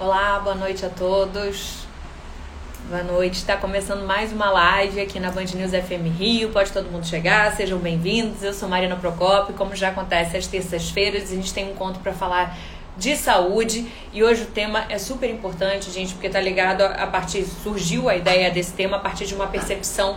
Olá, boa noite a todos. Boa noite. Está começando mais uma live aqui na Band News FM Rio. Pode todo mundo chegar, sejam bem-vindos. Eu sou Marina Procopio. Como já acontece às terças-feiras, a gente tem um encontro para falar de saúde e hoje o tema é super importante, gente, porque tá ligado a, partir surgiu a ideia desse tema a partir de uma percepção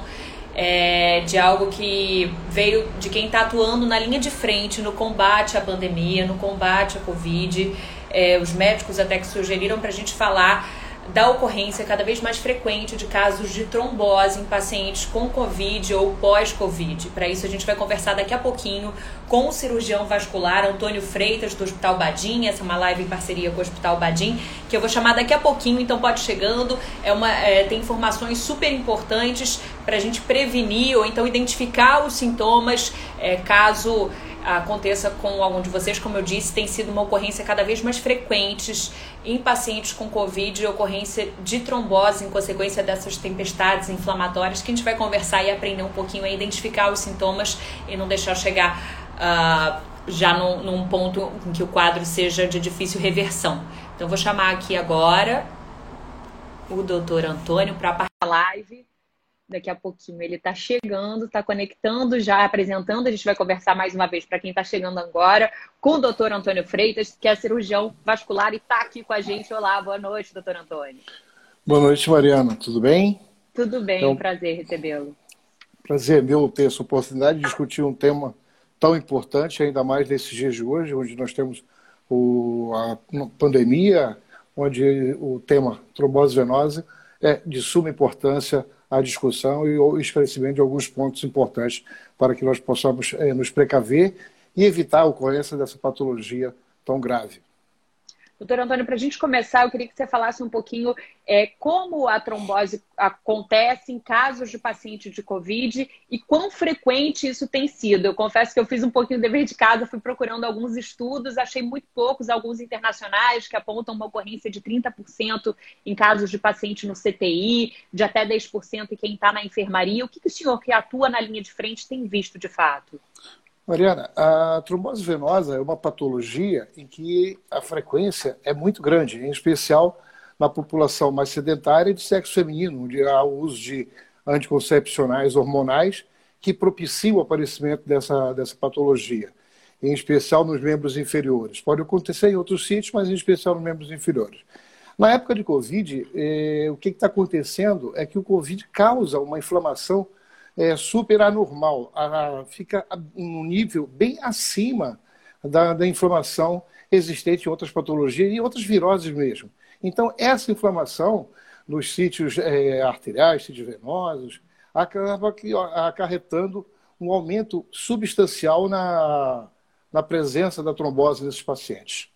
é, de algo que veio de quem está atuando na linha de frente no combate à pandemia, no combate à Covid é, os médicos até que sugeriram para a gente falar da ocorrência cada vez mais frequente de casos de trombose em pacientes com Covid ou pós-Covid. Para isso, a gente vai conversar daqui a pouquinho com o cirurgião vascular Antônio Freitas, do Hospital Badim. Essa é uma live em parceria com o Hospital Badim, que eu vou chamar daqui a pouquinho, então pode chegando. É uma, é, tem informações super importantes para a gente prevenir ou então identificar os sintomas é, caso aconteça com algum de vocês. Como eu disse, tem sido uma ocorrência cada vez mais frequentes em pacientes com Covid, ocorrência de trombose em consequência dessas tempestades inflamatórias, que a gente vai conversar e aprender um pouquinho a identificar os sintomas e não deixar chegar uh, já num, num ponto em que o quadro seja de difícil reversão. Então, vou chamar aqui agora o doutor Antônio para a live Daqui a pouquinho ele está chegando, está conectando, já apresentando. A gente vai conversar mais uma vez para quem está chegando agora com o doutor Antônio Freitas, que é cirurgião vascular e está aqui com a gente. Olá, boa noite, doutor Antônio. Boa noite, Mariana. Tudo bem? Tudo bem, então, prazer recebê-lo. Prazer meu ter essa oportunidade de discutir um tema tão importante, ainda mais nesses dias de hoje, onde nós temos o, a pandemia, onde o tema trombose venosa é de suma importância a discussão e o esclarecimento de alguns pontos importantes para que nós possamos é, nos precaver e evitar a ocorrência dessa patologia tão grave. Doutor Antônio, para a gente começar, eu queria que você falasse um pouquinho é, como a trombose acontece em casos de paciente de Covid e quão frequente isso tem sido. Eu confesso que eu fiz um pouquinho de dever de casa, fui procurando alguns estudos, achei muito poucos, alguns internacionais, que apontam uma ocorrência de 30% em casos de paciente no CTI, de até 10% em quem está na enfermaria. O que, que o senhor que atua na linha de frente tem visto de fato? Mariana, a trombose venosa é uma patologia em que a frequência é muito grande, em especial na população mais sedentária e de sexo feminino, onde há o uso de anticoncepcionais hormonais que propiciam o aparecimento dessa, dessa patologia, em especial nos membros inferiores. Pode acontecer em outros sítios, mas em especial nos membros inferiores. Na época de Covid, eh, o que está acontecendo é que o Covid causa uma inflamação é, super anormal, a, fica um nível bem acima da, da inflamação existente em outras patologias e outras viroses mesmo. Então, essa inflamação nos sítios é, arteriais, sítios venosos, acaba acarretando um aumento substancial na, na presença da trombose nesses pacientes.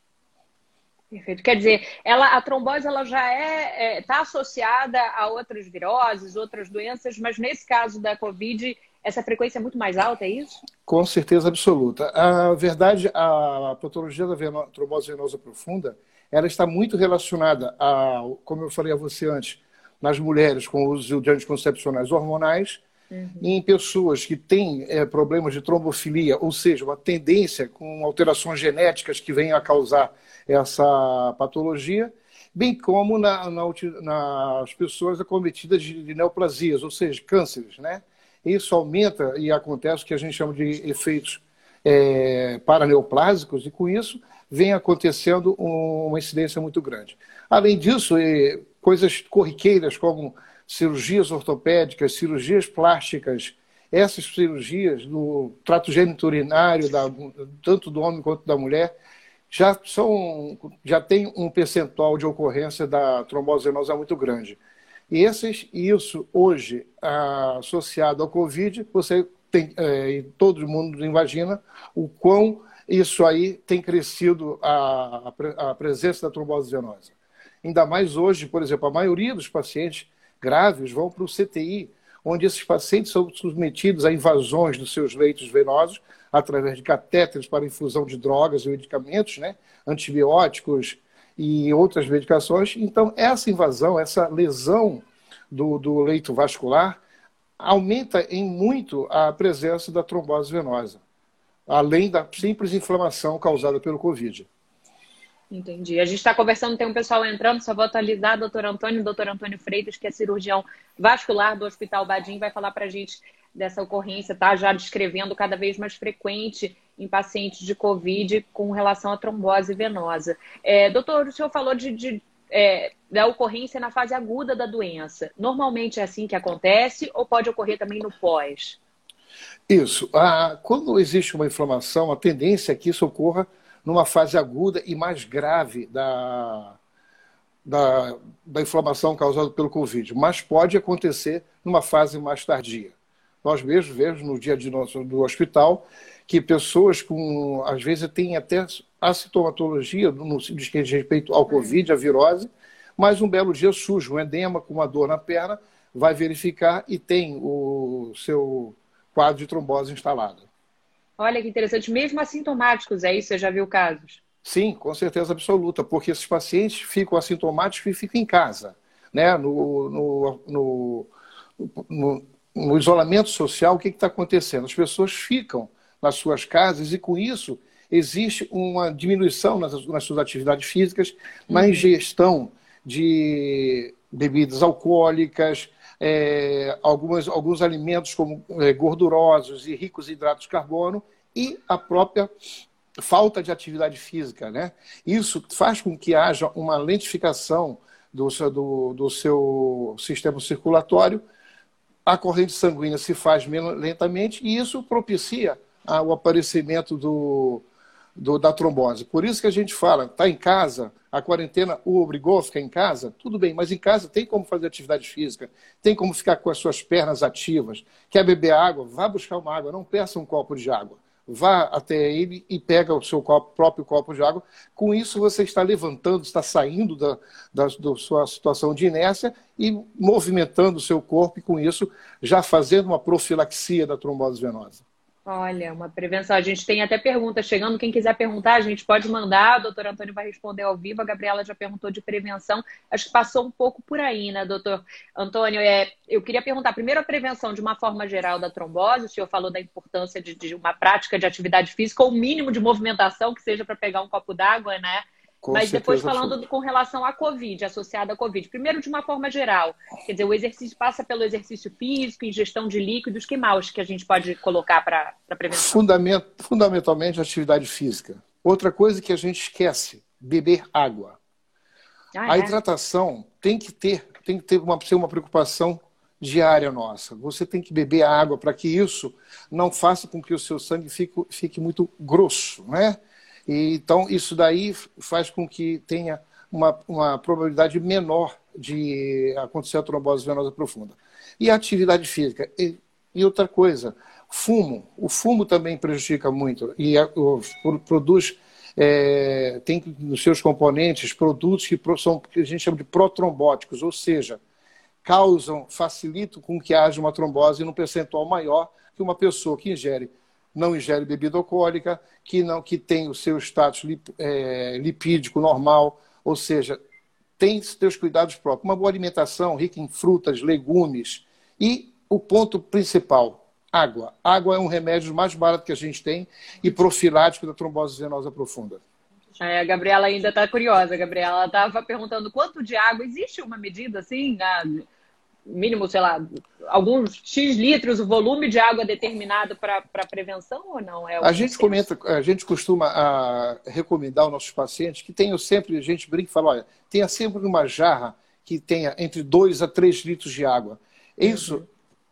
Perfeito. Quer dizer, ela, a trombose ela já está é, é, tá associada a outras viroses, outras doenças, mas nesse caso da Covid, essa frequência é muito mais alta, é isso? Com certeza absoluta. A verdade, a patologia da veno, trombose venosa profunda, ela está muito relacionada a, como eu falei a você antes, nas mulheres com o uso de anticoncepcionais hormonais, Uhum. Em pessoas que têm é, problemas de trombofilia, ou seja, uma tendência com alterações genéticas que venham a causar essa patologia, bem como na, na, nas pessoas acometidas de, de neoplasias, ou seja, cânceres. Né? Isso aumenta e acontece o que a gente chama de efeitos é, paraneoplásicos, e com isso vem acontecendo uma incidência muito grande. Além disso, coisas corriqueiras como cirurgias ortopédicas, cirurgias plásticas, essas cirurgias no trato geniturinário, da, tanto do homem quanto da mulher, já, são, já tem um percentual de ocorrência da trombose venosa muito grande. E esses, isso hoje, associado ao Covid, você tem, é, todo mundo imagina o quão isso aí tem crescido a, a presença da trombose venosa. Ainda mais hoje, por exemplo, a maioria dos pacientes graves vão para o CTI, onde esses pacientes são submetidos a invasões dos seus leitos venosos através de catéteres para infusão de drogas e medicamentos, né? antibióticos e outras medicações. Então, essa invasão, essa lesão do, do leito vascular aumenta em muito a presença da trombose venosa, além da simples inflamação causada pelo Covid. Entendi. A gente está conversando, tem um pessoal entrando, só vou atualizar, doutor Antônio, doutor Antônio Freitas, que é cirurgião vascular do Hospital Badim, vai falar para a gente dessa ocorrência, tá? Já descrevendo cada vez mais frequente em pacientes de Covid com relação à trombose venosa. É, doutor, o senhor falou de, de é, da ocorrência na fase aguda da doença. Normalmente é assim que acontece ou pode ocorrer também no pós? Isso. Ah, quando existe uma inflamação, a tendência é que isso ocorra numa fase aguda e mais grave da, da, da inflamação causada pelo Covid, mas pode acontecer numa fase mais tardia. Nós mesmos vemos no dia de nosso, do hospital que pessoas com, às vezes, têm até a sintomatologia no que diz respeito ao Covid, a virose, mas um belo dia surge um edema com uma dor na perna, vai verificar e tem o seu quadro de trombose instalado. Olha que interessante, mesmo assintomáticos, é isso? Você já viu casos? Sim, com certeza absoluta, porque esses pacientes ficam assintomáticos e ficam em casa, né? no, no, no, no, no isolamento social, o que está acontecendo? As pessoas ficam nas suas casas e, com isso, existe uma diminuição nas, nas suas atividades físicas, na uhum. ingestão de bebidas alcoólicas, é, algumas, alguns alimentos como é, gordurosos e ricos em hidratos de carbono e a própria falta de atividade física. Né? Isso faz com que haja uma lentificação do seu, do, do seu sistema circulatório, a corrente sanguínea se faz lentamente e isso propicia o aparecimento do, do, da trombose. Por isso que a gente fala, está em casa, a quarentena o obrigou a ficar em casa, tudo bem, mas em casa tem como fazer atividade física, tem como ficar com as suas pernas ativas. Quer beber água? Vá buscar uma água, não peça um copo de água. Vá até ele e pega o seu copo, próprio copo de água. Com isso, você está levantando, está saindo da, da, da sua situação de inércia e movimentando o seu corpo, e com isso, já fazendo uma profilaxia da trombose venosa. Olha, uma prevenção. A gente tem até perguntas chegando. Quem quiser perguntar, a gente pode mandar. O doutor Antônio vai responder ao vivo. A Gabriela já perguntou de prevenção. Acho que passou um pouco por aí, né, doutor Antônio? É, eu queria perguntar primeiro a prevenção de uma forma geral da trombose. O senhor falou da importância de, de uma prática de atividade física, ou o mínimo de movimentação, que seja para pegar um copo d'água, né? Com Mas depois falando com relação à Covid, associada à Covid. Primeiro, de uma forma geral, quer dizer, o exercício passa pelo exercício físico, ingestão de líquidos, que mais que a gente pode colocar para prevenção? Fundament, fundamentalmente, atividade física. Outra coisa que a gente esquece, beber água. Ah, a é? hidratação tem que ter, tem que ter uma, ser uma preocupação diária nossa. Você tem que beber água para que isso não faça com que o seu sangue fique, fique muito grosso, né? E, então, isso daí faz com que tenha uma, uma probabilidade menor de acontecer a trombose venosa profunda. E a atividade física. E, e outra coisa, fumo. O fumo também prejudica muito e a, o, produz é, tem nos seus componentes produtos que são que a gente chama de protrombóticos, ou seja, causam, facilitam com que haja uma trombose num percentual maior que uma pessoa que ingere não ingere bebida alcoólica, que não que tem o seu status lip, é, lipídico normal, ou seja, tem seus cuidados próprios. Uma boa alimentação rica em frutas, legumes e o ponto principal, água. Água é um remédio mais barato que a gente tem e profilático da trombose venosa profunda. É, a Gabriela ainda está curiosa. A Gabriela estava perguntando quanto de água. Existe uma medida assim? Na mínimo, sei lá, alguns X litros, o volume de água determinado para prevenção ou não? É a gente comenta, a gente costuma a, recomendar aos nossos pacientes que tenham sempre, a gente brinca e fala, olha, tenha sempre uma jarra que tenha entre 2 a 3 litros de água. Isso uhum.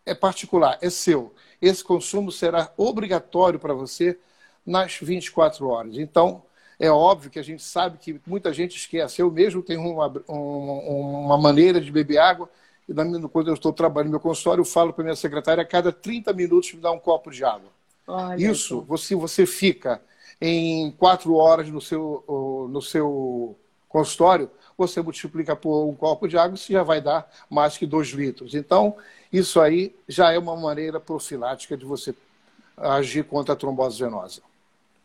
é particular, é seu. Esse consumo será obrigatório para você nas 24 horas. Então, é óbvio que a gente sabe que muita gente esquece. Eu mesmo tenho uma, uma maneira de beber água e quando eu estou trabalhando no meu consultório, eu falo para minha secretária a cada 30 minutos me dá um copo de água. Olha Isso, você, você fica em quatro horas no seu, no seu consultório, você multiplica por um copo de água, isso já vai dar mais que dois litros. Então, isso aí já é uma maneira profilática de você agir contra a trombose venosa.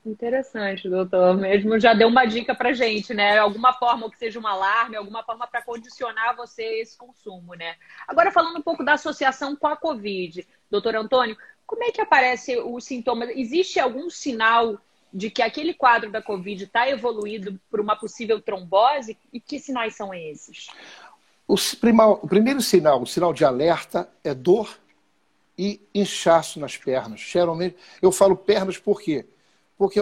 Interessante, doutor. Mesmo já deu uma dica para gente, né? Alguma forma que seja um alarme, alguma forma para condicionar você esse consumo, né? Agora falando um pouco da associação com a Covid, doutor Antônio, como é que aparece os sintomas? Existe algum sinal de que aquele quadro da Covid está evoluído para uma possível trombose? E que sinais são esses? O, o primeiro sinal, o sinal de alerta, é dor e inchaço nas pernas. Geralmente, eu falo pernas por quê? Porque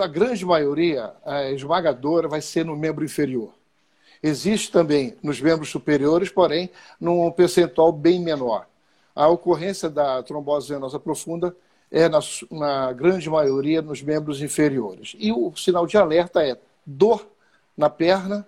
a grande maioria, a esmagadora, vai ser no membro inferior. Existe também nos membros superiores, porém, num percentual bem menor. A ocorrência da trombose venosa profunda é, na, na grande maioria, nos membros inferiores. E o sinal de alerta é dor na perna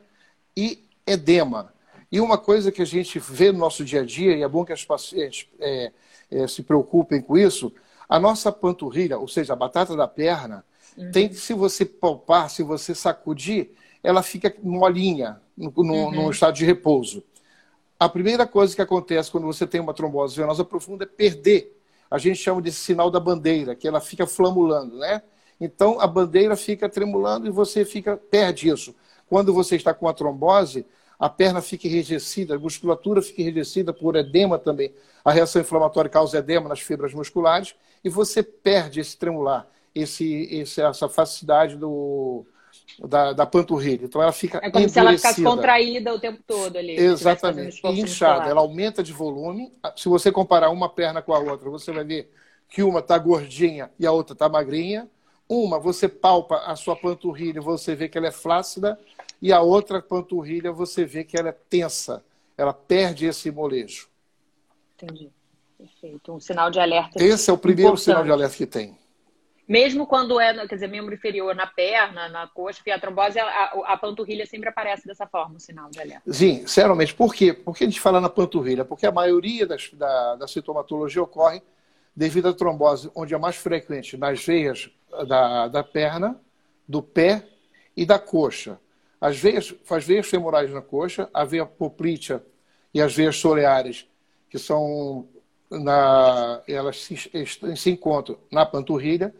e edema. E uma coisa que a gente vê no nosso dia a dia, e é bom que as pacientes é, é, se preocupem com isso, a nossa panturrilha, ou seja, a batata da perna, uhum. tem que, se você palpar, se você sacudir, ela fica molinha, no, no, uhum. no, estado de repouso. A primeira coisa que acontece quando você tem uma trombose venosa profunda é perder. A gente chama de sinal da bandeira, que ela fica flamulando, né? Então a bandeira fica tremulando e você fica perde isso. Quando você está com a trombose, a perna fica enrijecida, a musculatura fica enrijecida por edema também. A reação inflamatória causa edema nas fibras musculares e você perde esse tremular, esse, esse essa facilidade do, da, da panturrilha. Então ela fica É como se ela ficasse contraída o tempo todo ali. Exatamente. E inchada. Ela aumenta de volume. Se você comparar uma perna com a outra, você vai ver que uma está gordinha e a outra está magrinha. Uma, você palpa a sua panturrilha, você vê que ela é flácida. E a outra panturrilha, você vê que ela é tensa. Ela perde esse molejo. Entendi. Perfeito. Um sinal de alerta. Esse é o primeiro importante. sinal de alerta que tem. Mesmo quando é, quer dizer, membro inferior na perna, na coxa, a trombose, a, a, panturrilha sempre aparece dessa forma, o sinal de alerta. Sim, seriamente. Por quê? Por que a gente fala na panturrilha? Porque a maioria das, da, da sintomatologia ocorre devido à trombose, onde é mais frequente nas veias da, da perna, do pé e da coxa. As veias, as veias femorais na coxa, a veia poplítea e as veias soleares, que são na, elas se, se encontram na panturrilha,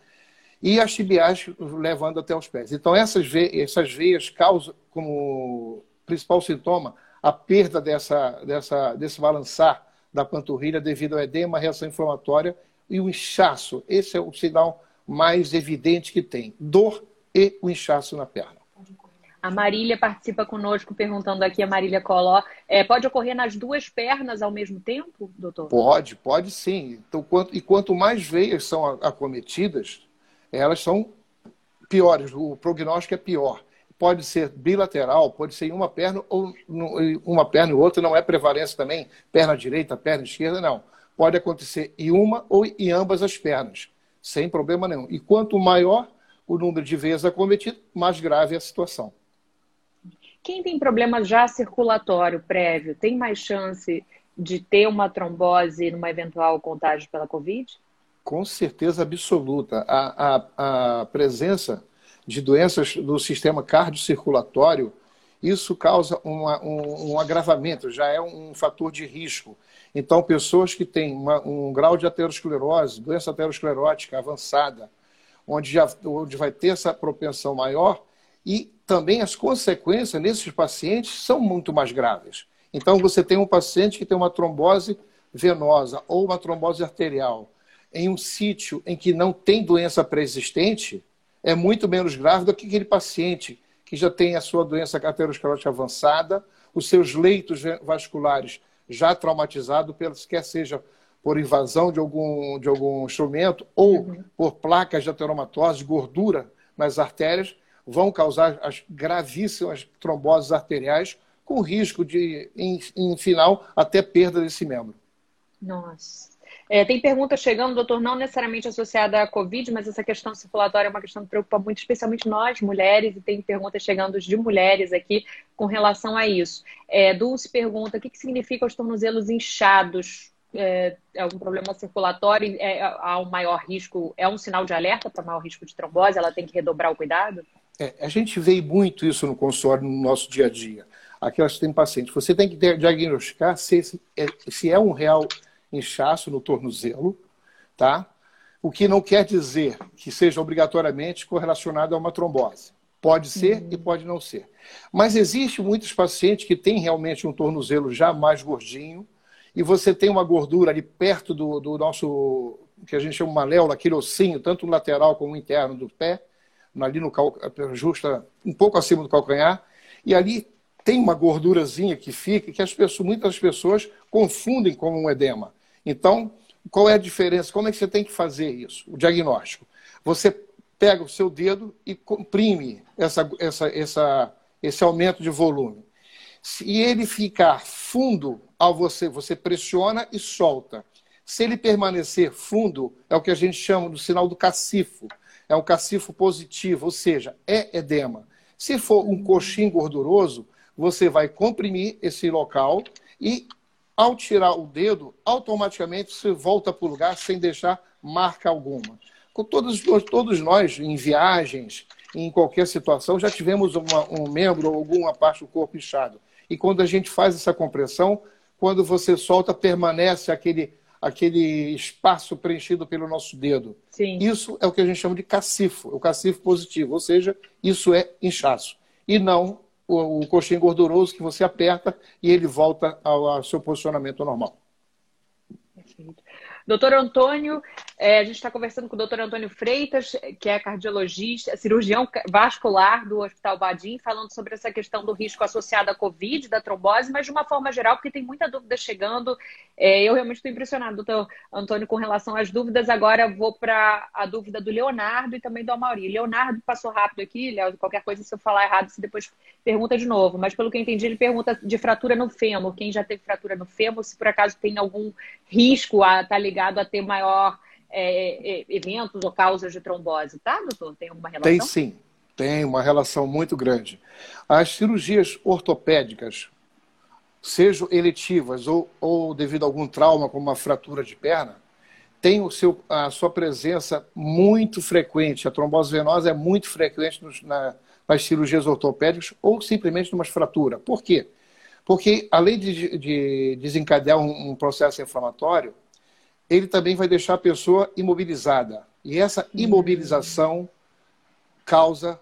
e as tibiais levando até os pés. Então, essas veias, essas veias causam como principal sintoma a perda dessa, dessa, desse balançar da panturrilha devido ao edema, reação inflamatória e o inchaço. Esse é o sinal mais evidente que tem: dor e o inchaço na perna. A Marília participa conosco perguntando aqui, a Marília Coló, é, pode ocorrer nas duas pernas ao mesmo tempo, doutor? Pode, pode sim. Então, quanto, e quanto mais veias são acometidas, elas são piores, o prognóstico é pior. Pode ser bilateral, pode ser em uma perna ou uma perna e outra, não é prevalência também, perna direita, perna esquerda, não. Pode acontecer em uma ou em ambas as pernas, sem problema nenhum. E quanto maior o número de vezes acometido, mais grave é a situação. Quem tem problema já circulatório prévio tem mais chance de ter uma trombose numa eventual contágio pela Covid? Com certeza absoluta. A, a, a presença de doenças do sistema cardiocirculatório, isso causa uma, um, um, agravamento, já é um fator de risco. Então, pessoas que têm uma, um grau de aterosclerose, doença aterosclerótica avançada, onde, já, onde vai ter essa propensão maior, e também as consequências nesses pacientes são muito mais graves. Então, você tem um paciente que tem uma trombose venosa ou uma trombose arterial, em um sítio em que não tem doença pré-existente é muito menos grave do que aquele paciente que já tem a sua doença aterosclerótica avançada, os seus leitos vasculares já traumatizados, quer seja por invasão de algum, de algum instrumento ou uhum. por placas de ateromatose, gordura nas artérias, vão causar as gravíssimas tromboses arteriais, com risco de, em, em final, até perda desse membro. Nossa. É, tem pergunta chegando, doutor, não necessariamente associada à Covid, mas essa questão circulatória é uma questão que preocupa muito, especialmente nós, mulheres, e tem perguntas chegando de mulheres aqui com relação a isso. É, Dulce pergunta: o que, que significa os tornozelos inchados? É, é algum problema circulatório? É, há um maior risco? É um sinal de alerta para maior risco de trombose? Ela tem que redobrar o cuidado? É, a gente vê muito isso no consultório, no nosso dia a dia. Aquelas que têm pacientes. Você tem que diagnosticar se, é, se é um real inchaço no tornozelo, tá? O que não quer dizer que seja obrigatoriamente correlacionado a uma trombose. Pode ser uhum. e pode não ser. Mas existe muitos pacientes que têm realmente um tornozelo já mais gordinho e você tem uma gordura ali perto do, do nosso, que a gente chama maléola, aquele ossinho, tanto lateral como interno do pé. ali no cal... justa um pouco acima do calcanhar, e ali tem uma gordurazinha que fica que as pessoas, muitas pessoas confundem com um edema. Então, qual é a diferença? Como é que você tem que fazer isso? O diagnóstico. Você pega o seu dedo e comprime essa, essa, essa, esse aumento de volume. Se ele ficar fundo ao você, você pressiona e solta. Se ele permanecer fundo, é o que a gente chama do sinal do cacifo. É um cacifo positivo, ou seja, é edema. Se for um coxim gorduroso, você vai comprimir esse local e, ao tirar o dedo, automaticamente você volta para o lugar sem deixar marca alguma. Com todos, todos nós, em viagens, em qualquer situação, já tivemos uma, um membro ou alguma parte do corpo inchado. E quando a gente faz essa compressão, quando você solta, permanece aquele, aquele espaço preenchido pelo nosso dedo. Sim. Isso é o que a gente chama de cacifo, o cacifo positivo, ou seja, isso é inchaço. E não o, o coxinho gorduroso que você aperta e ele volta ao, ao seu posicionamento normal. Doutor Antônio, é, a gente está conversando com o doutor Antônio Freitas, que é cardiologista, cirurgião vascular do Hospital Badim, falando sobre essa questão do risco associado à Covid, da trombose, mas de uma forma geral, porque tem muita dúvida chegando. É, eu realmente estou impressionado, doutor Antônio, com relação às dúvidas. Agora vou para a dúvida do Leonardo e também do Amauri. Leonardo passou rápido aqui, Léo, qualquer coisa, se eu falar errado, você depois pergunta de novo. Mas pelo que eu entendi, ele pergunta de fratura no fêmur. Quem já teve fratura no fêmur, se por acaso tem algum risco tá ligado ligado a ter maior é, é, eventos ou causas de trombose, tá, doutor? Tem alguma relação? Tem sim, tem uma relação muito grande. As cirurgias ortopédicas, sejam eletivas ou, ou devido a algum trauma, como uma fratura de perna, tem o seu, a sua presença muito frequente. A trombose venosa é muito frequente nos, na, nas cirurgias ortopédicas ou simplesmente numa fratura. Por quê? Porque, além de, de desencadear um, um processo inflamatório, ele também vai deixar a pessoa imobilizada. E essa imobilização causa,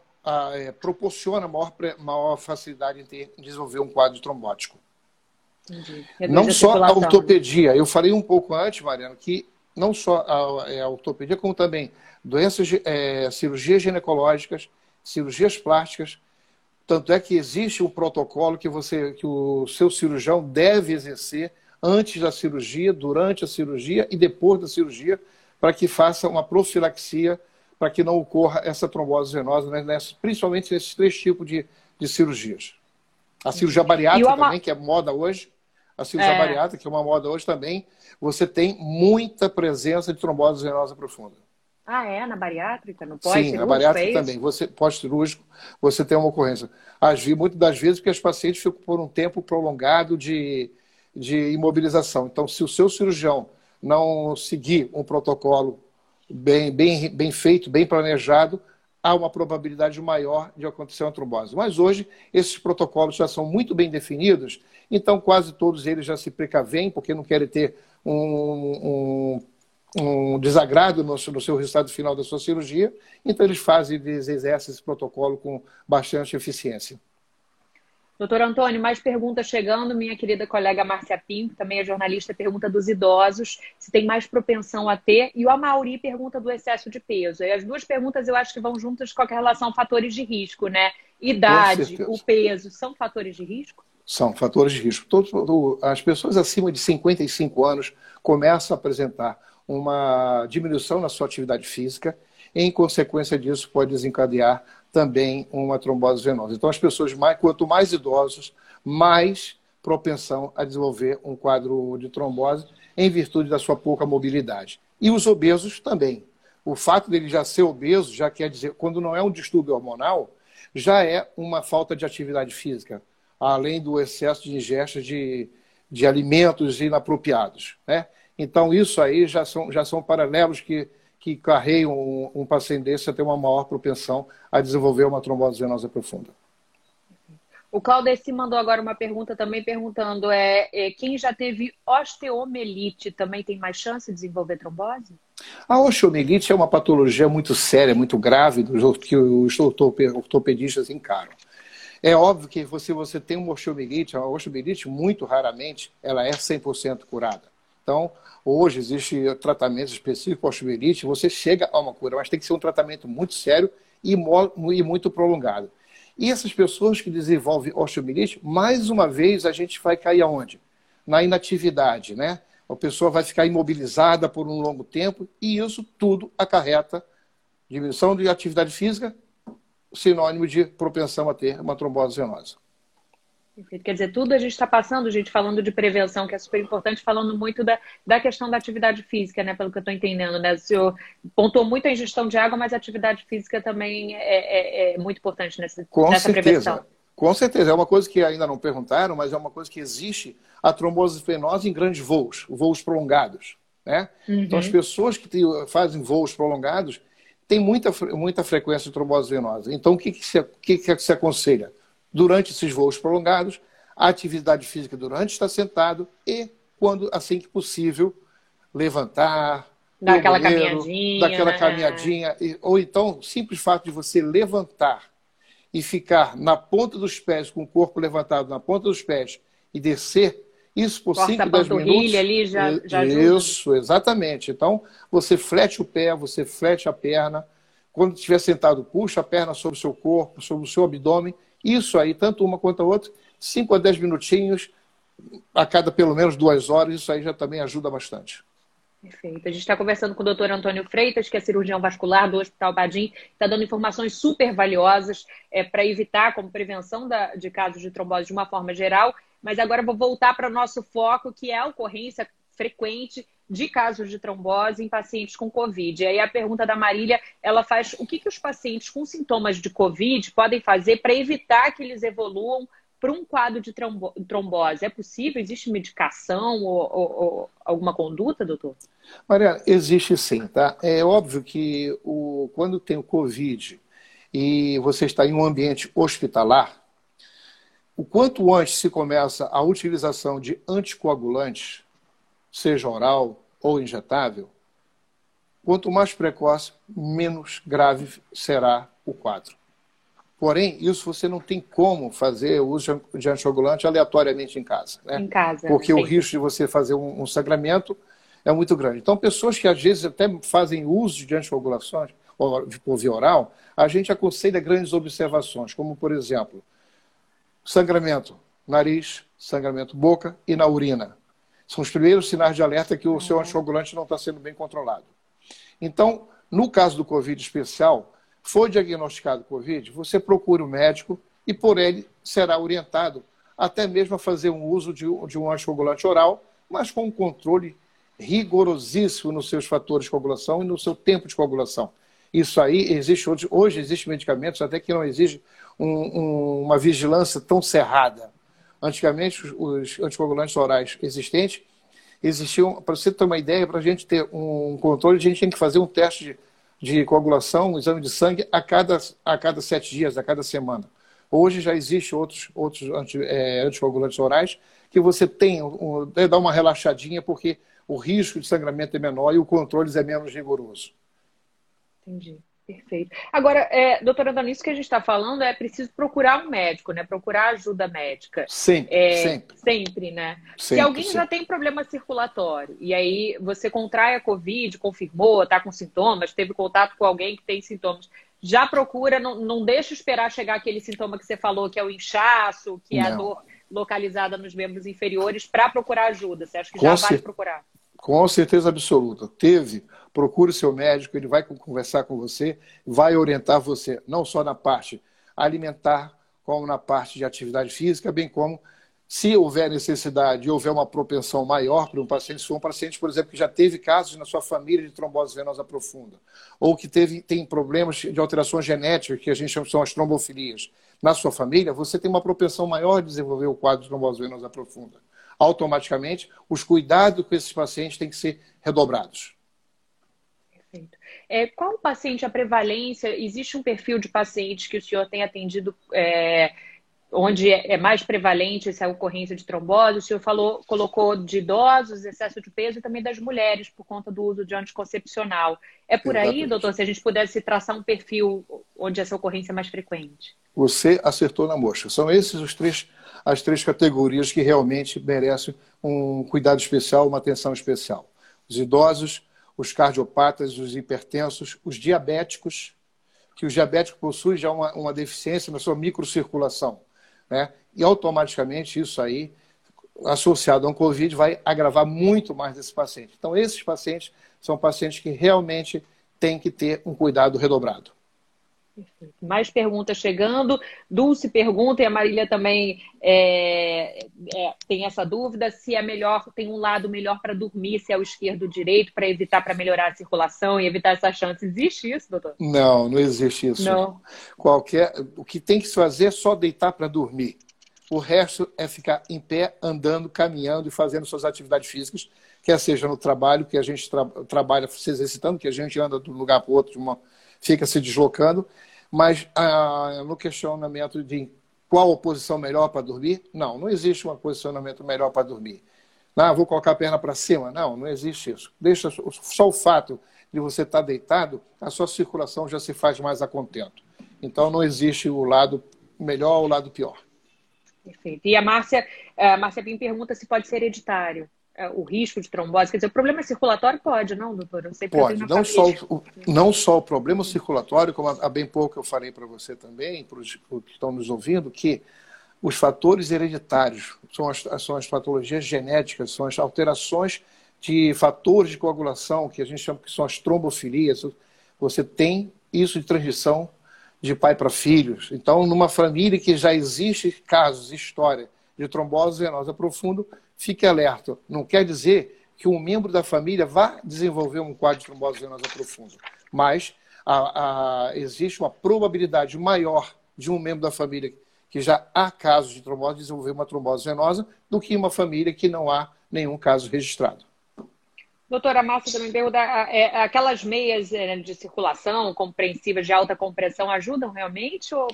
é, proporciona maior, maior facilidade em, ter, em desenvolver um quadro trombótico. Não só a ortopedia, eu falei um pouco antes, Mariana, que não só a, é, a ortopedia, como também doenças, é, cirurgias ginecológicas, cirurgias plásticas. Tanto é que existe um protocolo que, você, que o seu cirurgião deve exercer antes da cirurgia, durante a cirurgia e depois da cirurgia, para que faça uma profilaxia, para que não ocorra essa trombose venosa, né, principalmente nesses três tipos de, de cirurgias. A cirurgia bariátrica ama... também, que é moda hoje, a cirurgia é. bariátrica, que é uma moda hoje também, você tem muita presença de trombose venosa profunda. Ah, é? Na bariátrica? No pós-cirúrgico? Sim, na bariátrica é também. Você, pós-cirúrgico, você tem uma ocorrência. As, muitas das vezes, porque as pacientes ficam por um tempo prolongado de, de imobilização. Então, se o seu cirurgião não seguir um protocolo bem, bem, bem feito, bem planejado, há uma probabilidade maior de acontecer uma trombose. Mas hoje, esses protocolos já são muito bem definidos, então quase todos eles já se precavêm, porque não querem ter um, um, um desagrado no, no, seu resultado final da sua cirurgia, então eles fazem, eles exercem esse protocolo com bastante eficiência. Doutor Antônio, mais perguntas chegando. Minha querida colega Márcia Pinto, também é jornalista, pergunta dos idosos se tem mais propensão a ter. E o Amauri pergunta do excesso de peso. E as duas perguntas eu acho que vão juntas com a relação a fatores de risco, né? Idade, o peso, são fatores de risco? São fatores de risco. Todos, as pessoas acima de 55 anos começam a apresentar uma diminuição na sua atividade física. Em consequência disso, pode desencadear também uma trombose venosa. Então, as pessoas, mais, quanto mais idosos, mais propensão a desenvolver um quadro de trombose em virtude da sua pouca mobilidade. E os obesos também. O fato dele já ser obeso já quer dizer, quando não é um distúrbio hormonal, já é uma falta de atividade física, além do excesso de ingesta de, de alimentos inapropriados. Né? Então, isso aí já são, já são paralelos que que carreiam um, um paciente desse a ter uma maior propensão a desenvolver uma trombose venosa profunda. O Claudeci mandou agora uma pergunta também, perguntando: é, é, quem já teve osteomelite também tem mais chance de desenvolver trombose? A osteomelite é uma patologia muito séria, muito grave, que os ortopedistas encaram. É óbvio que se você tem uma osteomelite, a osteomelite, muito raramente, ela é 100% curada. Então, hoje existe tratamento específico para osteomielite, você chega a uma cura, mas tem que ser um tratamento muito sério e, e muito prolongado. E essas pessoas que desenvolvem osteomielite, mais uma vez a gente vai cair aonde? Na inatividade, né? A pessoa vai ficar imobilizada por um longo tempo e isso tudo acarreta diminuição de atividade física, sinônimo de propensão a ter uma trombose venosa. Perfeito. Quer dizer, tudo a gente está passando, gente, falando de prevenção, que é super importante, falando muito da, da questão da atividade física, né? Pelo que eu estou entendendo, né? O senhor pontuou muito a ingestão de água, mas a atividade física também é, é, é muito importante nessa, Com nessa certeza. prevenção. Com certeza. É uma coisa que ainda não perguntaram, mas é uma coisa que existe a trombose venosa em grandes voos, voos prolongados. Né? Uhum. Então, as pessoas que fazem voos prolongados têm muita, muita frequência de trombose venosa. Então, o que, que, se, que, que se aconselha? Durante esses voos prolongados, a atividade física durante estar sentado e, quando assim que possível, levantar, dar aquela caminhadinha, daquela né? caminhadinha, ou então, simples fato de você levantar e ficar na ponta dos pés, com o corpo levantado na ponta dos pés e descer, isso por 5, 10 minutos. ali já, já Isso, ajuda. exatamente. Então, você flete o pé, você flete a perna. Quando estiver sentado, puxa a perna sobre o seu corpo, sobre o seu abdômen isso aí, tanto uma quanto a outra, 5 a 10 minutinhos a cada pelo menos duas horas, isso aí já também ajuda bastante. Perfeito. A gente está conversando com o doutor Antônio Freitas, que é cirurgião vascular do Hospital Badim, está dando informações super valiosas é, para evitar, como prevenção da, de casos de trombose de uma forma geral. Mas agora vou voltar para o nosso foco, que é a ocorrência frequente de casos de trombose em pacientes com Covid. E aí a pergunta da Marília, ela faz o que, que os pacientes com sintomas de Covid podem fazer para evitar que eles evoluam para um quadro de trombose. É possível? Existe medicação ou, ou, ou alguma conduta, doutor? Maria, existe sim, tá? É óbvio que o, quando tem o Covid e você está em um ambiente hospitalar, o quanto antes se começa a utilização de anticoagulantes, seja oral ou injetável, quanto mais precoce, menos grave será o quadro. Porém, isso você não tem como fazer o uso de anticoagulante aleatoriamente em casa. Né? Em casa. Porque o risco de você fazer um, um, sangramento é muito grande. Então, pessoas que às vezes até fazem uso de anticoagulações por via oral, a gente aconselha grandes observações, como, por exemplo, sangramento nariz, sangramento boca e na urina. São os primeiros sinais de alerta que o seu anticoagulante não está sendo bem controlado. Então, no caso do Covid especial, foi diagnosticado Covid, você procura o médico e por ele será orientado até mesmo a fazer um uso de, de um anticoagulante oral, mas com um controle rigorosíssimo nos seus fatores de coagulação e no seu tempo de coagulação. Isso aí existe hoje, hoje existem medicamentos até que não exigem um, um, uma vigilância tão cerrada. Antigamente, os anticoagulantes orais existentes existiam, para você ter uma ideia, para a gente ter um controle, a gente tinha que fazer um teste de, de coagulação, um exame de sangue a cada, a cada sete dias, a cada semana. Hoje já existem outros, outros anti, é, anticoagulantes orais que você tem, um, dá uma relaxadinha porque o risco de sangramento é menor e o controle é menos rigoroso. Entendi. Perfeito. Agora, é, doutora Antônio, isso que a gente está falando é preciso procurar um médico, né? Procurar ajuda médica. Sempre, é, sempre. Sempre, né? Sempre, Se alguém sempre. já tem problema circulatório e aí você contrai a Covid, confirmou, está com sintomas, teve contato com alguém que tem sintomas, já procura, não, não deixa esperar chegar aquele sintoma que você falou, que é o inchaço, que é a dor localizada nos membros inferiores, para procurar ajuda. Você acha que já vale procurar? Com certeza absoluta. Teve, procure seu médico, ele vai conversar com você, vai orientar você, não só na parte alimentar, como na parte de atividade física, bem como se houver necessidade e houver uma propensão maior para um paciente, se for um paciente, por exemplo, que já teve casos na sua família de trombose venosa profunda, ou que teve, tem problemas de alterações genéticas, que a gente chama são as trombofilias, na sua família, você tem uma propensão maior de desenvolver o quadro de trombose venosa profunda automaticamente os cuidados com esses pacientes têm que ser redobrados. Perfeito. É, qual o paciente, a prevalência? Existe um perfil de pacientes que o senhor tem atendido é, onde é, é mais prevalente essa ocorrência de trombose? O senhor falou, colocou de idosos, excesso de peso e também das mulheres por conta do uso de anticoncepcional. É por Exatamente. aí, doutor, se a gente pudesse traçar um perfil onde essa ocorrência é mais frequente? Você acertou na mosca. São esses os três as três categorias que realmente merecem um cuidado especial, uma atenção especial. Os idosos, os cardiopatas, os hipertensos, os diabéticos, que o diabético possui já uma, uma deficiência na sua microcirculação. Né? E automaticamente isso aí, associado a um Covid, vai agravar muito mais desse paciente. Então, esses pacientes são pacientes que realmente têm que ter um cuidado redobrado. Mais perguntas chegando. Dulce pergunta, e a Marília também é, é, tem essa dúvida, se é melhor, tem um lado melhor para dormir, se é o esquerdo ou direito, para evitar, para melhorar a circulação e evitar essa chance. Existe isso, doutor? Não, não existe isso. Não. Qualquer, o que tem que se fazer é só deitar para dormir. O resto é ficar em pé, andando, caminhando e fazendo suas atividades físicas, quer seja no trabalho, que a gente tra trabalha se exercitando, que a gente anda de um lugar para o outro, uma, fica se deslocando, mas ah, no questionamento de qual a posição melhor para dormir, não, não existe um posicionamento melhor para dormir. Não, vou colocar a perna para cima. Não, não existe isso. Deixa só o fato de você estar deitado, a sua circulação já se faz mais a contento. Então não existe o lado melhor ou o lado pior. Perfeito. E a Márcia, a Márcia Pim pergunta se pode ser hereditário. É, o risco de trombose? Quer dizer, o problema circulatório pode, não, doutor? Eu sei pode. Não só, o, não só o problema circulatório, como há bem pouco eu falei para você também, para os que estão nos ouvindo, que os fatores hereditários são as, são as patologias genéticas, são as alterações de fatores de coagulação, que a gente chama que são as trombofilias. Você tem isso de transição de pai para filhos. Então, numa família que já existe casos, história de trombose venosa profunda, fique alerta. Não quer dizer que um membro da família vá desenvolver um quadro de trombose venosa profunda, mas a, a, existe uma probabilidade maior de um membro da família que já há casos de trombose desenvolver uma trombose venosa do que uma família que não há nenhum caso registrado. Doutora Márcia também pergunta, é, aquelas meias é, de circulação compreensivas de alta compressão ajudam realmente? Ou...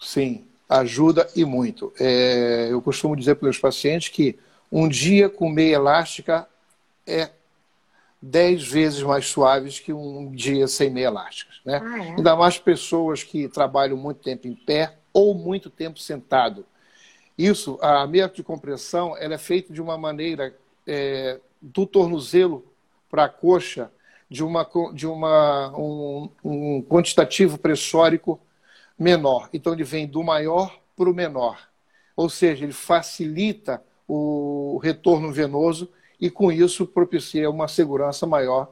Sim, ajuda e muito. É, eu costumo dizer para os pacientes que um dia com meia elástica é dez vezes mais suaves que um dia sem meia elástica. Né? Ah, é? Ainda mais pessoas que trabalham muito tempo em pé ou muito tempo sentado. Isso, a meia de compressão, ela é feita de uma maneira é, do tornozelo para a coxa, de, uma, de uma, um, um quantitativo pressórico menor. Então, ele vem do maior para o menor. Ou seja, ele facilita o retorno venoso e, com isso, propicia uma segurança maior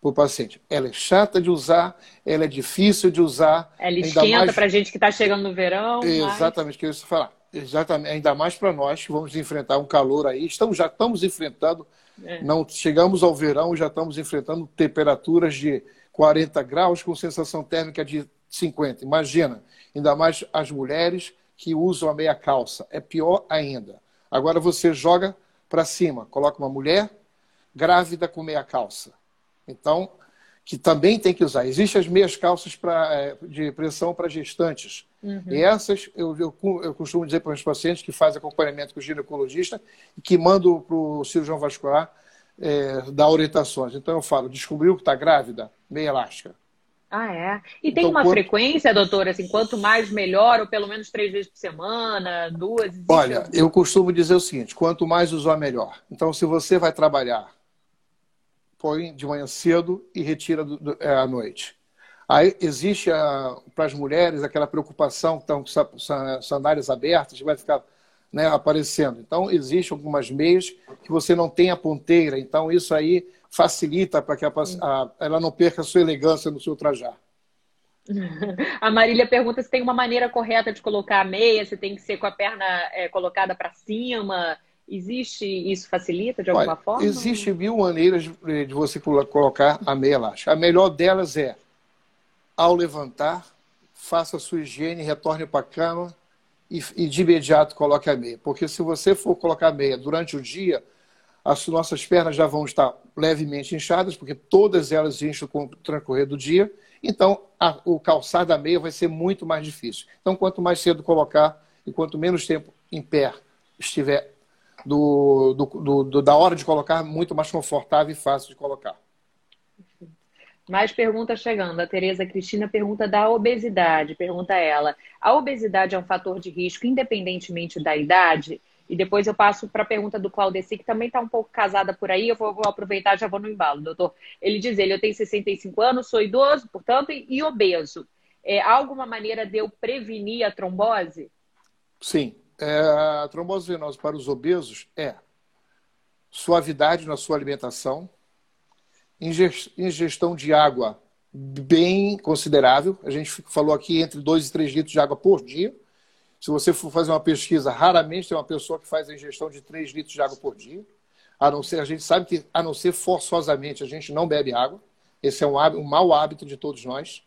para o paciente. Ela é chata de usar, ela é difícil de usar. Ela esquenta mais... para a gente que está chegando no verão. Exatamente, mas... que eu ia falar. Exatamente, ainda mais para nós que vamos enfrentar um calor aí. Estamos, já estamos enfrentando, é. não chegamos ao verão, já estamos enfrentando temperaturas de 40 graus com sensação térmica de 50. Imagina, ainda mais as mulheres que usam a meia calça. É pior ainda. Agora você joga para cima, coloca uma mulher grávida com meia calça. Então, que também tem que usar. Existem as meias calças pra, é, de pressão para gestantes. Uhum. E essas, eu, eu, eu, costumo dizer para os pacientes que fazem acompanhamento com o ginecologista e que mandam para o cirurgião vascular é, dar orientações. Então, eu falo, descobriu que está grávida? Meia elástica. Ah, é? E tem então, uma quanto... frequência, doutora, assim, quanto mais melhor, ou pelo menos três vezes por semana, duas? Olha, eu costumo dizer o seguinte, quanto mais usar, melhor. Então, se você vai trabalhar, põe de manhã cedo e retira do, do, é, à noite. Aí existe para as mulheres aquela preocupação que estão com sandálias abertas, vai ficar né, aparecendo. Então, existem algumas meias que você não tem a ponteira, então isso aí facilita para que a, a, ela não perca a sua elegância no seu trajar. A Marília pergunta se tem uma maneira correta de colocar a meia, se tem que ser com a perna é, colocada para cima. Existe isso facilita de alguma Olha, forma? Existe mil maneiras de, de você colocar a meia elástica. A melhor delas é, ao levantar, faça a sua higiene, retorne para a cama e, e de imediato coloque a meia. Porque se você for colocar a meia durante o dia, as nossas pernas já vão estar levemente inchadas, porque todas elas enchem com o transcorrer do dia. Então, a, o calçar da meia vai ser muito mais difícil. Então, quanto mais cedo colocar e quanto menos tempo em pé estiver do, do, do, da hora de colocar, muito mais confortável e fácil de colocar. Mais perguntas chegando. A Tereza Cristina pergunta da obesidade. Pergunta ela: a obesidade é um fator de risco independentemente da idade? E depois eu passo para a pergunta do Claudeci, que também está um pouco casada por aí. Eu vou, vou, aproveitar, já vou no embalo, doutor. Ele diz: ele, eu tenho 65 anos, sou idoso, portanto, e, e obeso. É, há alguma maneira de eu prevenir a trombose? Sim. É, a trombose venosa para os obesos é suavidade na sua alimentação, ingestão de água bem considerável. A gente falou aqui entre 2 e 3 litros de água por dia. Se você for fazer uma pesquisa, raramente tem uma pessoa que faz a ingestão de 3 litros de água por dia. A não ser, a gente sabe que, a não ser forçosamente, a gente não bebe água. Esse é um, hábito, um mau hábito de todos nós.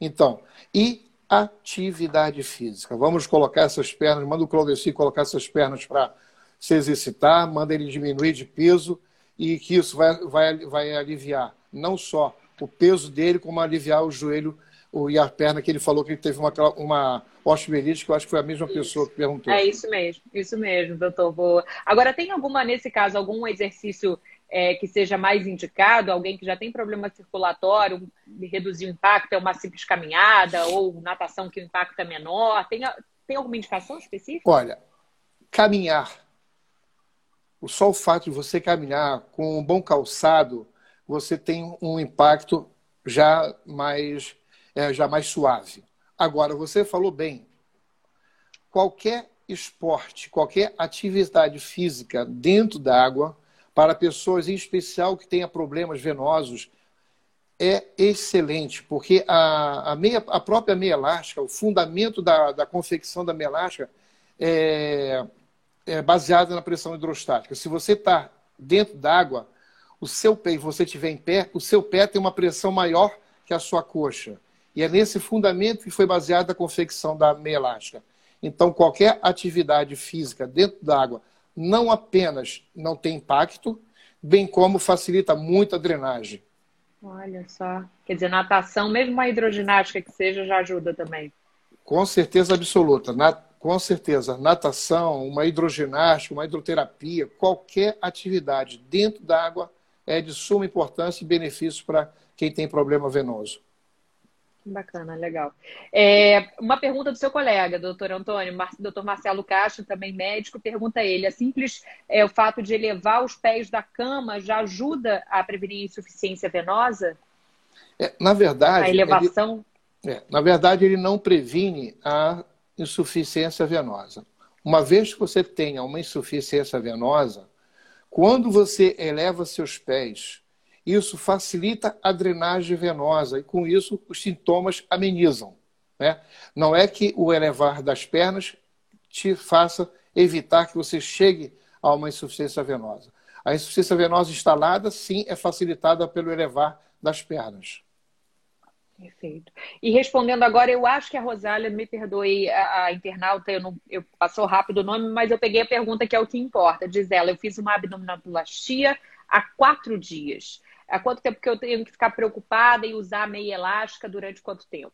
Então, e atividade física. Vamos colocar essas pernas, manda o Claudeci colocar essas pernas para se exercitar, manda ele diminuir de peso e que isso vai, vai, vai aliviar não só o peso dele, como aliviar o joelho e a perna que ele falou que ele teve uma, uma osteomielite, que eu acho que foi a mesma isso. pessoa que perguntou. É isso mesmo, isso mesmo, doutor. Vou... Agora, tem alguma, nesse caso, algum exercício é, que seja mais indicado? Alguém que já tem problema circulatório, reduzir o impacto, é uma simples caminhada ou natação que o impacto é menor? Tem, tem alguma indicação específica? Olha, caminhar. Só o fato de você caminhar com um bom calçado, você tem um impacto já mais é, já mais suave. Agora, você falou bem, qualquer esporte, qualquer atividade física dentro da água, para pessoas em especial que tenham problemas venosos, é excelente, porque a, a, meia, a própria meia elástica, o fundamento da, da confecção da meia elástica é, é baseado na pressão hidrostática. Se você está dentro d'água, o seu pé, e você estiver em pé, o seu pé tem uma pressão maior que a sua coxa. E é nesse fundamento que foi baseada a confecção da meia elástica. Então, qualquer atividade física dentro d'água não apenas não tem impacto, bem como facilita muito a drenagem. Olha só. Quer dizer, natação, mesmo uma hidroginástica que seja, já ajuda também. Com certeza absoluta. Na, com certeza. Natação, uma hidroginástica, uma hidroterapia, qualquer atividade dentro da água é de suma importância e benefício para quem tem problema venoso. Bacana, legal. É, uma pergunta do seu colega, doutor Antônio, Mar, doutor Marcelo Castro, também médico, pergunta ele: simples é, o fato de elevar os pés da cama já ajuda a prevenir insuficiência venosa? É, na verdade. A elevação? Ele, é, na verdade, ele não previne a insuficiência venosa. Uma vez que você tenha uma insuficiência venosa, quando você eleva seus pés isso facilita a drenagem venosa e, com isso, os sintomas amenizam. Né? Não é que o elevar das pernas te faça evitar que você chegue a uma insuficiência venosa. A insuficiência venosa instalada, sim, é facilitada pelo elevar das pernas. Perfeito. E respondendo agora, eu acho que a Rosália, me perdoe a, a internauta, eu, não, eu passou rápido o nome, mas eu peguei a pergunta que é o que importa. Diz ela, eu fiz uma abdominoplastia há quatro dias. Há quanto tempo que eu tenho que ficar preocupada em usar meia elástica durante quanto tempo?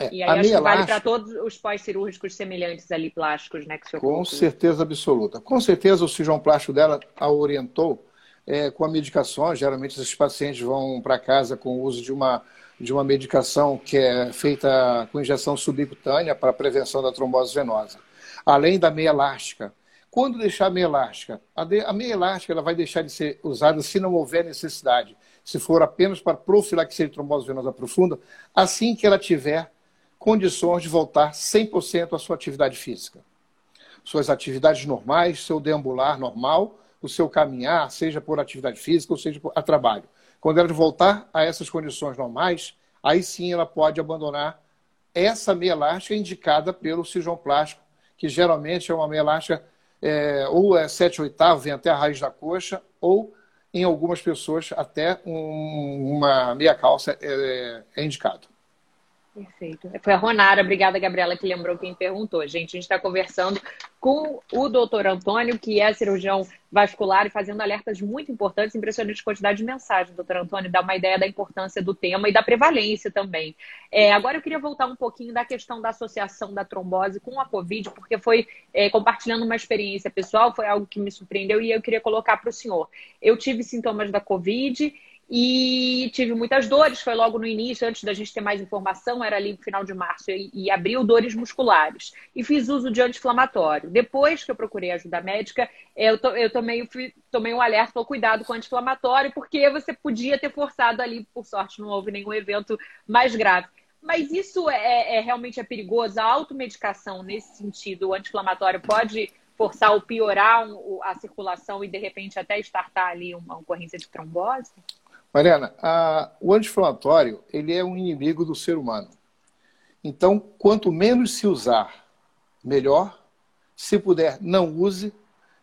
É, e aí acho que elástica... vale para todos os pós-cirúrgicos semelhantes ali, plásticos, né? Que Com colocou. certeza absoluta. Com certeza o cirurgião plástico dela a orientou é, com a medicação. Geralmente esses pacientes vão para casa com o uso de uma, de uma medicação que é feita com injeção subcutânea para prevenção da trombose venosa. Além da meia elástica. Quando deixar a meia elástica? A, de, a meia elástica ela vai deixar de ser usada se não houver necessidade se for apenas para profilaxia de trombose venosa profunda, assim que ela tiver condições de voltar 100% à sua atividade física. Suas atividades normais, seu deambular normal, o seu caminhar, seja por atividade física ou seja a trabalho. Quando ela voltar a essas condições normais, aí sim ela pode abandonar essa meia elástica indicada pelo cirurgião plástico, que geralmente é uma meia elástica é, ou é 7 oitavo, vem até a raiz da coxa, ou em algumas pessoas, até um, uma meia calça é, é indicado. Perfeito. Foi a Ronara, obrigada, Gabriela, que lembrou quem perguntou. Gente, a gente está conversando com o doutor Antônio, que é cirurgião vascular e fazendo alertas muito importantes, impressionante quantidade de mensagens. Doutor Antônio dá uma ideia da importância do tema e da prevalência também. É, agora eu queria voltar um pouquinho da questão da associação da trombose com a Covid, porque foi é, compartilhando uma experiência pessoal, foi algo que me surpreendeu e eu queria colocar para o senhor. Eu tive sintomas da Covid e tive muitas dores, foi logo no início, antes da gente ter mais informação, era ali no final de março, e, e abriu dores musculares. E fiz uso de anti-inflamatório. Depois que eu procurei ajuda médica, eu, to, eu tomei, tomei um alerta, falou, cuidado com anti-inflamatório, porque você podia ter forçado ali, por sorte não houve nenhum evento mais grave. Mas isso é, é realmente é perigoso? A automedicação, nesse sentido, o anti-inflamatório pode forçar ou piorar a circulação e, de repente, até estartar ali uma ocorrência de trombose? Mariana, a, o anti-inflamatório ele é um inimigo do ser humano. Então, quanto menos se usar, melhor. Se puder, não use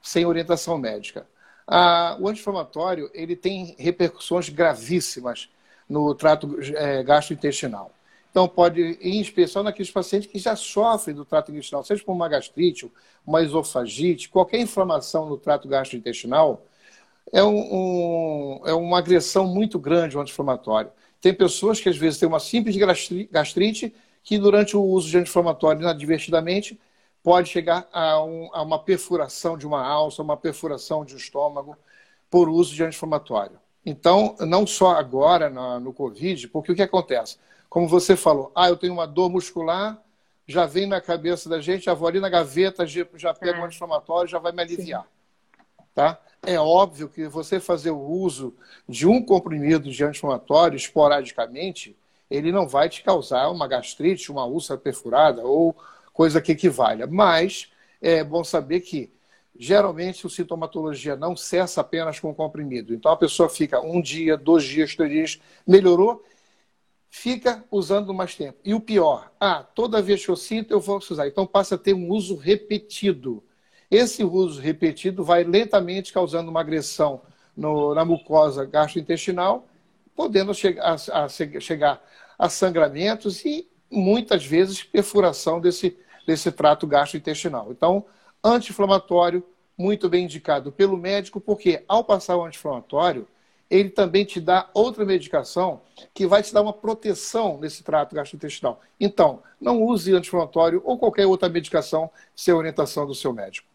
sem orientação médica. A, o anti-inflamatório ele tem repercussões gravíssimas no trato é, gastrointestinal. Então, pode, em especial naqueles pacientes que já sofrem do trato intestinal, seja por uma gastrite, uma esofagite, qualquer inflamação no trato gastrointestinal, é, um, um, é uma agressão muito grande o anti-inflamatório. Tem pessoas que às vezes têm uma simples gastrite que durante o uso de anti-inflamatório inadvertidamente pode chegar a, um, a, uma perfuração de uma alça, uma perfuração de um estômago por uso de anti-inflamatório. Então, não só agora no, no Covid, porque o que acontece? Como você falou, ah, eu tenho uma dor muscular, já vem na cabeça da gente, já vou ali na gaveta, já pego é. um anti-inflamatório, já vai me aliviar. Tá? É óbvio que você fazer o uso de um comprimido de anti-inflamatório esporadicamente, ele não vai te causar uma gastrite, uma úlcera perfurada ou coisa que equivalha. Mas é bom saber que geralmente a sintomatologia não cessa apenas com o comprimido. Então a pessoa fica um dia, dois dias, três dias, melhorou fica usando mais tempo. E o pior, ah, toda vez que eu sinto, eu vou usar. Então passa a ter um uso repetido. Esse uso repetido vai lentamente causando uma agressão no, na mucosa gastrointestinal, podendo chegar a, a, chegar a sangramentos e muitas vezes perfuração desse, desse trato gastrointestinal. Então, anti-inflamatório, muito bem indicado pelo médico, porque ao passar o anti-inflamatório, ele também te dá outra medicação que vai te dar uma proteção nesse trato gastrointestinal. Então, não use anti-inflamatório ou qualquer outra medicação sem orientação do seu médico.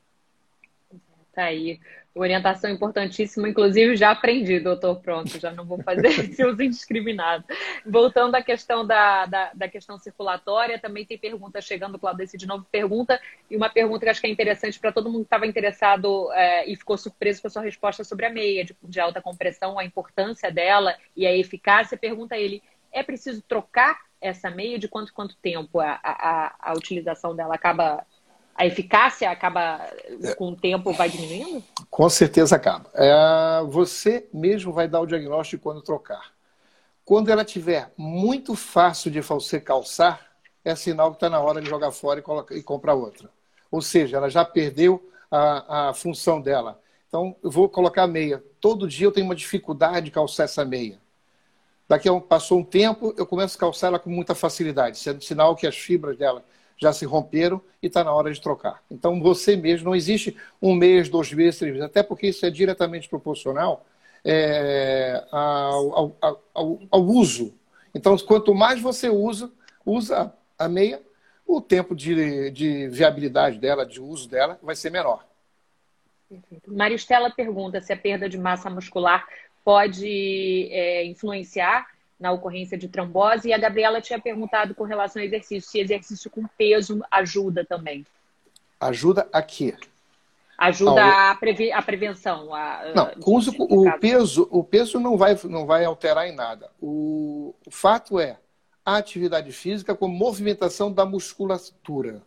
Tá aí. Orientação importantíssima, inclusive já aprendi, doutor, pronto, já não vou fazer esse uso indiscriminado. Voltando à questão da, da, da, questão circulatória, também tem pergunta chegando, Claudice de novo pergunta, e uma pergunta que acho que é interessante para todo mundo que estava interessado é, e ficou surpreso com a sua resposta sobre a meia de, de alta compressão, a importância dela e a eficácia. Pergunta ele, é preciso trocar essa meia? De quanto quanto tempo a, a, a utilização dela acaba a eficácia acaba com o tempo vai diminuindo? Com certeza acaba. É, você mesmo vai dar o diagnóstico quando trocar. Quando ela tiver muito fácil de você calçar, é sinal que está na hora de jogar fora e, colocar, e comprar outra. Ou seja, ela já perdeu a, a função dela. Então, eu vou colocar meia. Todo dia eu tenho uma dificuldade de calçar essa meia. Daqui a um, passou um tempo, eu começo a calçar ela com muita facilidade, sendo sinal que as fibras dela já se romperam e está na hora de trocar. Então, você mesmo, não existe um mês, dois meses, três meses, até porque isso é diretamente proporcional é, ao, ao, ao, ao, uso. Então, quanto mais você usa, usa a meia, o tempo de, de viabilidade dela, de uso dela, vai ser menor. Maristela pergunta se a perda de massa muscular pode é, influenciar na ocorrência de trombose. E a Gabriela tinha perguntado com relação ao exercício, se exercício com peso ajuda também. Ajuda a quê? Ajuda a, previ a prevenção. A, não, com uso, o, peso, o peso não vai, não vai alterar em nada. O, o fato é a atividade física com movimentação da musculatura.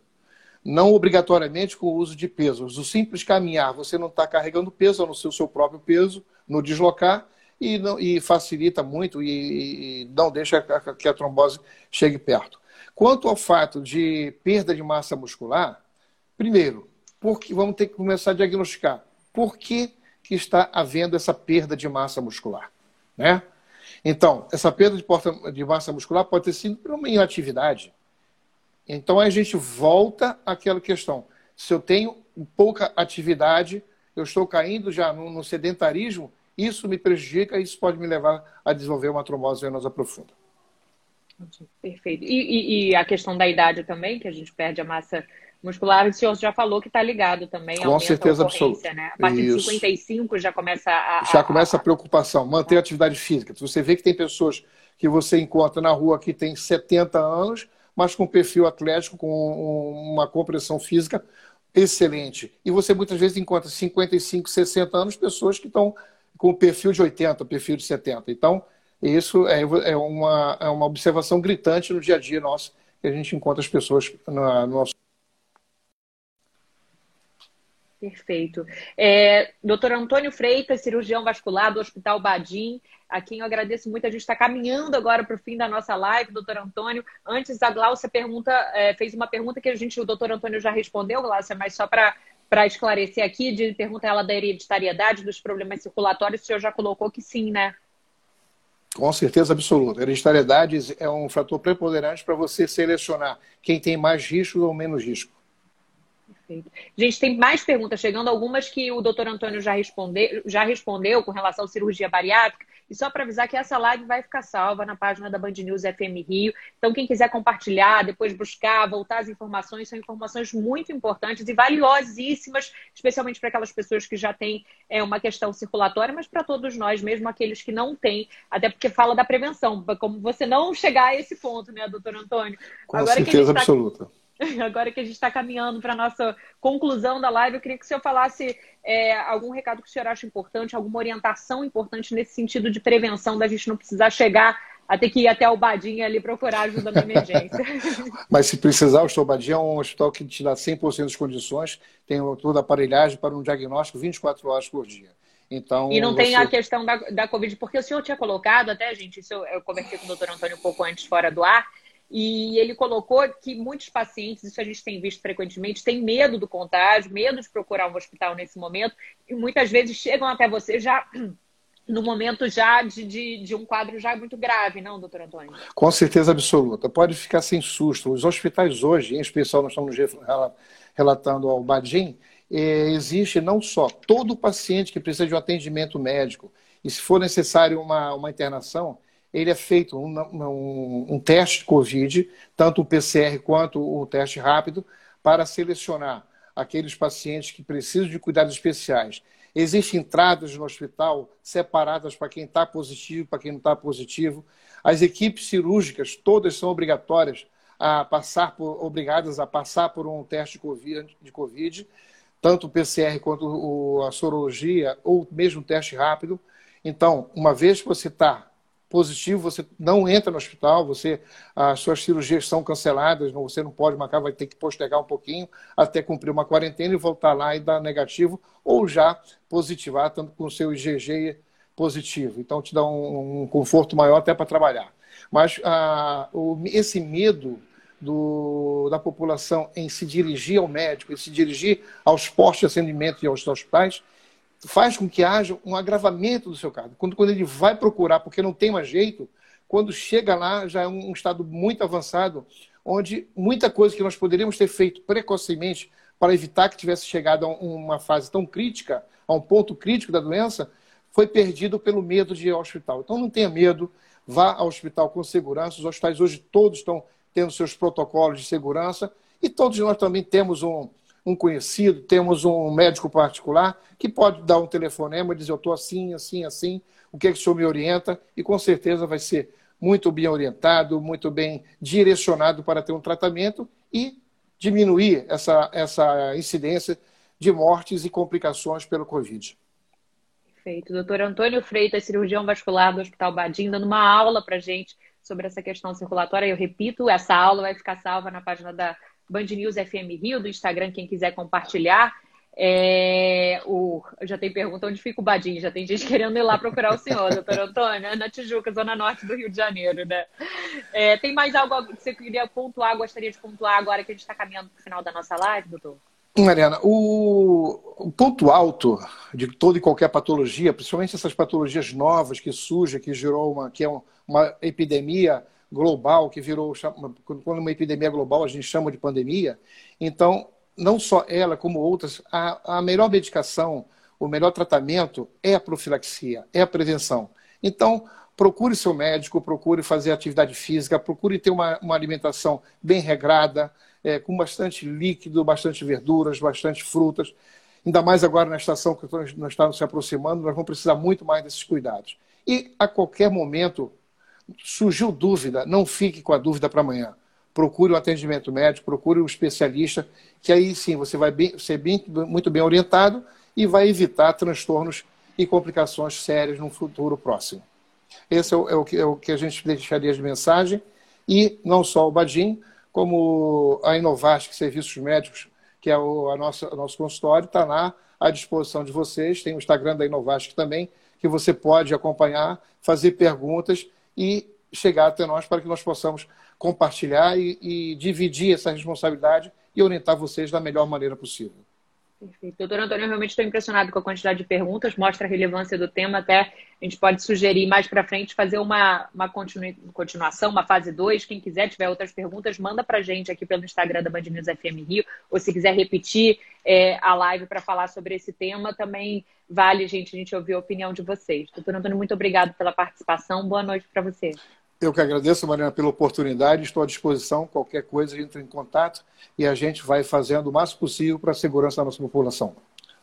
Não obrigatoriamente com o uso de peso. O simples caminhar, você não está carregando peso, a não ser o seu próprio peso, no deslocar, e, não, e facilita muito e, e não deixa que a trombose chegue perto. Quanto ao fato de perda de massa muscular, primeiro, porque vamos ter que começar a diagnosticar por que, que está havendo essa perda de massa muscular. Né? Então, essa perda de, porta, de massa muscular pode ter sido por uma inatividade. Então, a gente volta àquela questão. Se eu tenho pouca atividade, eu estou caindo já no, no sedentarismo, isso me prejudica e isso pode me levar a desenvolver uma trombose venosa profunda. Perfeito. E, e, e, a questão da idade também, que a gente perde a massa muscular, o senhor já falou que está ligado também. Com certeza absoluta. Né? A partir Isso. de 55 já começa a. Já começa a preocupação, manter a atividade física. Você vê que tem pessoas que você encontra na rua que tem 70 anos, mas com perfil atlético, com uma compressão física excelente. E você muitas vezes encontra 55, 60 anos pessoas que estão com o perfil de 80, perfil de 70. Então, isso é, é, uma, é uma observação gritante no dia a dia nosso, que a gente encontra as pessoas no nosso Perfeito. É, doutor Antônio Freitas, cirurgião vascular do Hospital Badim, a quem eu agradeço muito. A gente está caminhando agora para o fim da nossa live, doutor Antônio. Antes, a Glaucia pergunta, é, fez uma pergunta que a gente, o doutor Antônio já respondeu, Glaucia, mas só para para esclarecer aqui, de pergunta ela da hereditariedade dos problemas circulatórios, o senhor já colocou que sim, né? Com certeza absoluta. Hereditariedade é um fator preponderante para você selecionar quem tem mais risco ou menos risco. Perfeito. Gente, tem mais perguntas chegando, algumas que o doutor Antônio já, responde, já respondeu com relação à cirurgia bariátrica. E só para avisar que essa live vai ficar salva na página da Band News FM Rio. Então, quem quiser compartilhar, depois buscar, voltar as informações, são informações muito importantes e valiosíssimas, especialmente para aquelas pessoas que já têm é, uma questão circulatória, mas para todos nós, mesmo aqueles que não têm, até porque fala da prevenção, como você não chegar a esse ponto, né, doutor Antônio? Com Agora certeza tá... absoluta agora que a gente está caminhando para a nossa conclusão da live, eu queria que o senhor falasse é, algum recado que o senhor acha importante, alguma orientação importante nesse sentido de prevenção, da gente não precisar chegar a ter que ir até o Badinha ali procurar ajuda na emergência. Mas se precisar, o Hospital Badinha é um hospital que te dá 100% das condições, tem toda a aparelhagem para um diagnóstico 24 horas por dia. Então, e não você... tem a questão da, da Covid, porque o senhor tinha colocado, até, gente, isso eu, eu conversei com o doutor Antônio um pouco antes, fora do ar, e ele colocou que muitos pacientes, isso a gente tem visto frequentemente, têm medo do contágio, medo de procurar um hospital nesse momento, e muitas vezes chegam até você já no momento já de, de, de, um quadro já muito grave, não, doutor Antônio? Com certeza absoluta. Pode ficar sem susto. Os hospitais hoje, em especial nós estamos relatando ao Badim, eh, existe não só todo paciente que precisa de um atendimento médico, e se for necessário uma, uma internação, ele é feito um, um, um teste de Covid, tanto o PCR quanto o teste rápido, para selecionar aqueles pacientes que precisam de cuidados especiais. Existem entradas no hospital separadas para quem está positivo, para quem não está positivo. As equipes cirúrgicas todas são obrigatórias a passar por, obrigadas a passar por um teste de COVID, de COVID tanto o PCR quanto o, a sorologia ou mesmo o teste rápido. Então, uma vez que você está positivo, você não entra no hospital, você as suas cirurgias são canceladas, você não pode marcar, vai ter que postergar um pouquinho até cumprir uma quarentena e voltar lá e dar negativo, ou já positivar, tanto com o seu IgG positivo. Então, te dá um, um conforto maior até para trabalhar. Mas ah, o, esse medo do, da população em se dirigir ao médico, em se dirigir aos postos de atendimento e aos hospitais, faz com que haja um agravamento do seu caso. Quando, quando ele vai procurar, porque não tem mais jeito, quando chega lá já é um estado muito avançado, onde muita coisa que nós poderíamos ter feito precocemente para evitar que tivesse chegado a uma fase tão crítica, a um ponto crítico da doença, foi perdido pelo medo de ir ao hospital. Então não tenha medo, vá ao hospital com segurança. Os hospitais hoje todos estão tendo seus protocolos de segurança e todos nós também temos um, um conhecido, temos um médico particular que pode dar um telefonema e dizer: Eu estou assim, assim, assim, o que, é que o senhor me orienta? E com certeza vai ser muito bem orientado, muito bem direcionado para ter um tratamento e diminuir essa, essa incidência de mortes e complicações pelo Covid. Perfeito. Doutor Antônio Freitas, cirurgião vascular do Hospital Badim, dando uma aula para gente sobre essa questão circulatória. Eu repito, essa aula vai ficar salva na página da Band News FM Rio, do Instagram, quem quiser compartilhar. É, o, já tem pergunta onde fica o Badinho, já tem gente querendo ir lá procurar o senhor, doutor Antônio, na Tijuca, zona norte do Rio de Janeiro, né? É, tem mais algo que você queria pontuar, gostaria de pontuar agora que a gente está caminhando para o final da nossa live, doutor? Mariana, o, o, ponto alto de toda e qualquer patologia, principalmente essas patologias novas que surgem, que gerou uma, que é uma epidemia global, que virou, quando uma epidemia global a gente chama de pandemia, então, não só ela, como outras, a, a melhor medicação, o melhor tratamento é a profilaxia, é a prevenção. Então, procure seu médico, procure fazer atividade física, procure ter uma, uma alimentação bem regrada, é, com bastante líquido, bastante verduras, bastante frutas. Ainda mais agora na estação que nós estamos se aproximando, nós vamos precisar muito mais desses cuidados. E a qualquer momento, surgiu dúvida, não fique com a dúvida para amanhã. Procure um atendimento médico, procure um especialista, que aí sim você vai bem, ser bem, muito bem orientado e vai evitar transtornos e complicações sérias no futuro próximo. Esse é o, é o, que, é o que a gente deixaria de mensagem. E não só o Badim, como a Inovasc Serviços Médicos, que é o a nossa, o nosso consultório, está lá à disposição de vocês. Tem o Instagram da Inovasc também, que você pode acompanhar, fazer perguntas e chegar até nós para que nós possamos compartilhar e, e dividir essa responsabilidade e orientar vocês da melhor maneira possível. Perfeito. Doutor Antônio, eu realmente estou impressionado com a quantidade de perguntas, mostra a relevância do tema, até a gente pode sugerir mais para frente fazer uma, uma continuação, uma fase 2. Quem quiser, tiver outras perguntas, manda para a gente aqui pelo Instagram da Band News FM Rio, ou se quiser repetir é, a live para falar sobre esse tema, também vale, gente, a gente ouvir a opinião de vocês. Doutor Antônio, muito obrigado pela participação, boa noite para você. Eu que agradeço, Mariana, pela oportunidade. Estou à disposição. Qualquer coisa, entre em contato e a gente vai fazendo o máximo possível para a segurança da nossa população.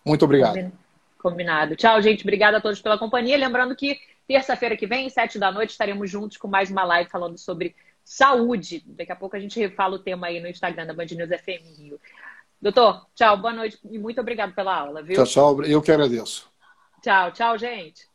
Muito obrigado. Combinado. Tchau, gente. Obrigada a todos pela companhia. Lembrando que terça-feira que vem, sete da noite, estaremos juntos com mais uma live falando sobre saúde. Daqui a pouco a gente fala o tema aí no Instagram da Band News FM Rio. Doutor, tchau, boa noite e muito obrigado pela aula, viu? Tchau, tchau. Eu que agradeço. Tchau, tchau, gente.